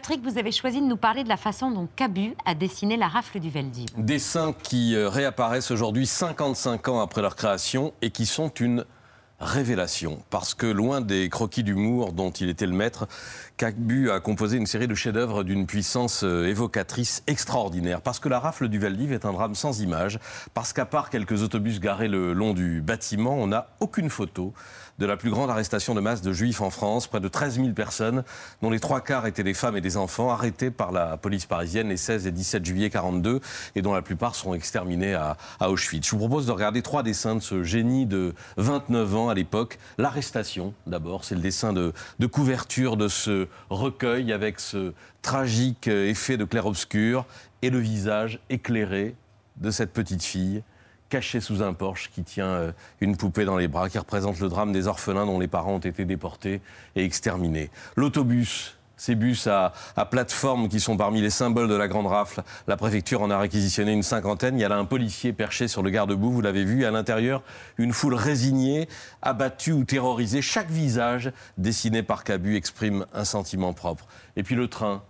Patrick, vous avez choisi de nous parler de la façon dont Cabu a dessiné la rafle du Veldiv. Dessins qui euh, réapparaissent aujourd'hui 55 ans après leur création et qui sont une révélation. Parce que loin des croquis d'humour dont il était le maître, Cabu a composé une série de chefs-d'œuvre d'une puissance euh, évocatrice extraordinaire. Parce que la rafle du Veldiv est un drame sans image. Parce qu'à part quelques autobus garés le long du bâtiment, on n'a aucune photo de la plus grande arrestation de masse de juifs en France, près de 13 000 personnes, dont les trois quarts étaient des femmes et des enfants, arrêtés par la police parisienne les 16 et 17 juillet 42, et dont la plupart seront exterminés à, Auschwitz. Je vous propose de regarder trois dessins de ce génie de 29 ans à l'époque. L'arrestation, d'abord, c'est le dessin de, couverture de ce recueil avec ce tragique effet de clair-obscur et le visage éclairé de cette petite fille caché sous un porche qui tient euh, une poupée dans les bras, qui représente le drame des orphelins dont les parents ont été déportés et exterminés. L'autobus, ces bus à, plateforme qui sont parmi les symboles de la Grande Rafle. La préfecture en a réquisitionné une cinquantaine. Il y a là un policier perché sur le garde-boue, vous l'avez vu. à l'intérieur, une foule résignée, abattue ou terrorisée. Chaque visage dessiné par Cabu exprime un sentiment propre. Et puis le train,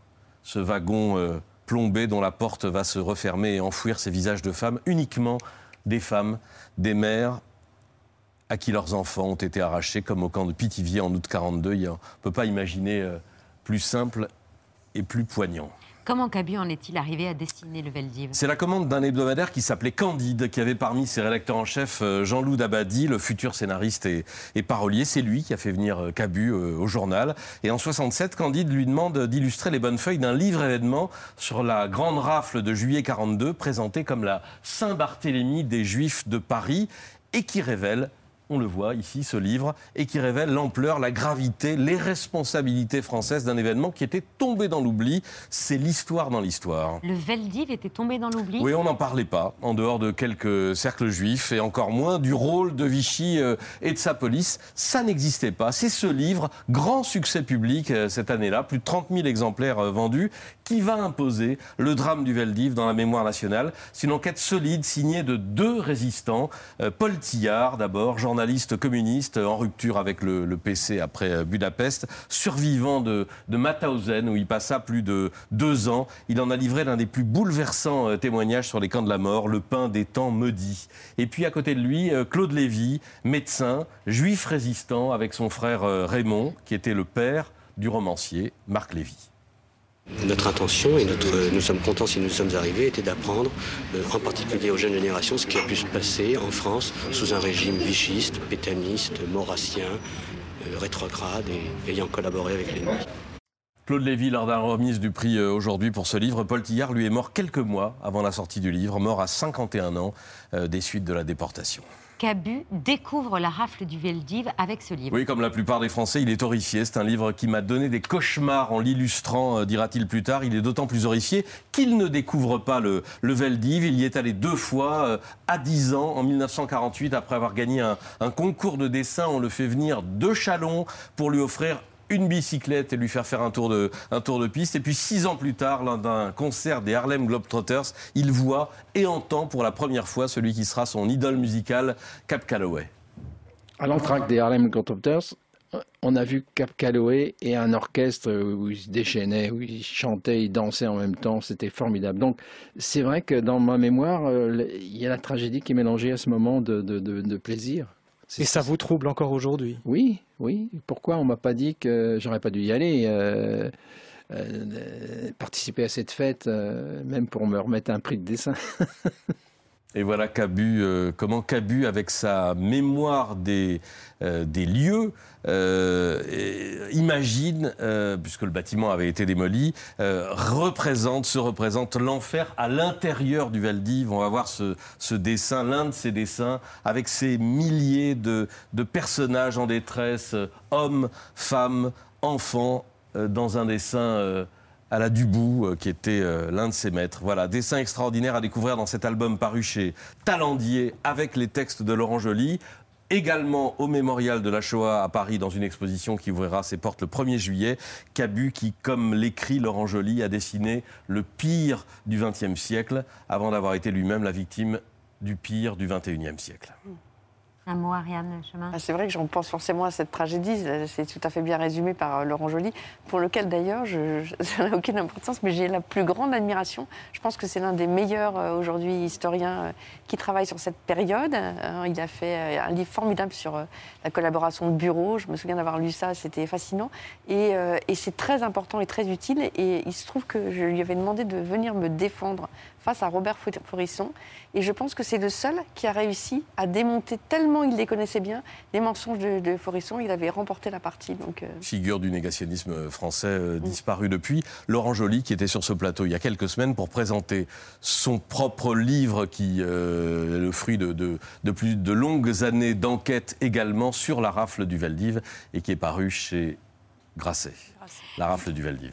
ce wagon euh, plombé dont la porte va se refermer et enfouir ces visages de femmes uniquement des femmes, des mères à qui leurs enfants ont été arrachés, comme au camp de Pithiviers en août 42. On ne peut pas imaginer euh, plus simple et plus poignant. Comment Cabu en est-il arrivé à dessiner le Veldiv? C'est la commande d'un hebdomadaire qui s'appelait Candide, qui avait parmi ses rédacteurs en chef euh, Jean-Loup Dabadi, le futur scénariste et, parolier. C'est lui qui a fait venir euh, Cabu euh, au journal. Et en 67, Candide lui demande d'illustrer les bonnes feuilles d'un livre événement sur la grande rafle de juillet 42, présentée comme la Saint-Barthélemy des Juifs de Paris, et qui révèle on le voit ici, ce livre, et qui révèle l'ampleur, la gravité, les responsabilités françaises d'un événement qui était tombé dans l'oubli. C'est l'histoire dans l'histoire. Le Veldiv était tombé dans l'oubli Oui, on n'en parlait pas, en dehors de quelques cercles juifs, et encore moins du rôle de Vichy euh, et de sa police. Ça n'existait pas. C'est ce livre, grand succès public euh, cette année-là, plus de 30 000 exemplaires euh, vendus, qui va imposer le drame du Veldiv dans la mémoire nationale. C'est une enquête solide signée de deux résistants, Paul Tillard d'abord, journaliste journaliste communiste en rupture avec le, PC après euh, Budapest, survivant de, de, où il passa plus de deux ans. Il en a livré l'un des plus bouleversants euh, témoignages sur les camps de la mort, le pain des temps maudits. Et puis à côté de lui, euh, Claude Lévy, médecin, juif résistant avec son frère Raymond, qui était le père du romancier Marc Lévy. Notre intention, et nous sommes contents si nous sommes arrivés, était d'apprendre, euh, en particulier aux jeunes générations, ce qui a pu se passer en France sous un régime vichiste, pétaniste, maurassien, euh, rétrograde et ayant collaboré avec l'ennemi. Claude Lévy, lors d'un remise du prix euh, aujourd'hui pour ce livre, Paul Tillard, lui, est mort quelques mois avant la sortie du livre, mort à 51 ans des suites de la déportation. Cabu découvre la rafle du Veldiv avec ce livre. Oui, comme la plupart des Français, il est horrifié. C'est un livre qui m'a donné des cauchemars en l'illustrant, euh, dira-t-il plus tard. Il est d'autant plus horrifié qu'il ne découvre pas le, le, Veldiv. Il y est allé deux fois euh, à 10 ans, en 1948, après avoir gagné un, un concours de dessin. On le fait venir de Chalon pour lui offrir une bicyclette et lui faire faire un tour de, un tour de piste. Et puis six ans plus tard, lors d'un concert des Harlem Globetrotters, il voit et entend pour la première fois celui qui sera son idole musicale, Cap Calloway. À l'entraque des Harlem Globetrotters, on a vu Cap Calloway et un orchestre où il se déchaînait, où il chantait, il dansait en même temps, c'était formidable. Donc c'est vrai que dans ma mémoire, euh, il y a la tragédie qui est mélangée à ce moment de, de plaisir. Et ça vous trouble encore aujourd'hui? Oui, oui. Pourquoi on m'a pas dit que j'aurais pas dû y aller euh, euh, participer à cette fête, euh, même pour me remettre un prix de dessin? Et voilà Cabu, comment Cabu, avec sa mémoire des, des lieux, euh, imagine, euh, puisque le bâtiment avait été démoli, euh, représente, se représente l'enfer à l'intérieur du Valdiv. On va voir ce, ce dessin, l'un de ces dessins, avec ces milliers de, de personnages en détresse, hommes, femmes, enfants, dans un dessin à la Dubou, qui était l'un de ses maîtres. Voilà, dessin extraordinaire à découvrir dans cet album paru chez Talendier avec les textes de Laurent Joly également au mémorial de la Shoah à Paris dans une exposition qui ouvrira ses portes le 1er juillet. Cabu qui, comme l'écrit Laurent Joly, a dessiné le pire du XXe siècle avant d'avoir été lui-même la victime du pire du XXIe siècle. Un mot, Ariane Chemin. Ah, c'est vrai que j'en pense forcément à cette tragédie. C'est tout à fait bien résumé par euh, Laurent Joly, pour lequel d'ailleurs, ça n'a aucune importance, mais j'ai la plus grande admiration. Je pense que c'est l'un des meilleurs euh, aujourd'hui historiens euh, qui travaille sur cette période. Il a fait un livre formidable sur la collaboration de bureaux. Je me souviens d'avoir lu ça, c'était fascinant. Et, c'est très important et très utile. Et il se trouve que je lui avais demandé de venir me défendre face à Robert Forisson. Et je pense que c'est le seul qui a réussi à démonter, tellement il les connaissait bien, les mensonges de, de Forisson. Il avait remporté la partie. Donc, euh, Figure du négationnisme français euh, disparu depuis. Laurent Joly, qui était sur ce plateau il y a quelques semaines pour présenter son propre livre, qui euh, est le fruit de, de- de plus de longues années d'enquête également sur la rafle du Veldiv et qui est paru chez Grasset. La rafle du Veldiv.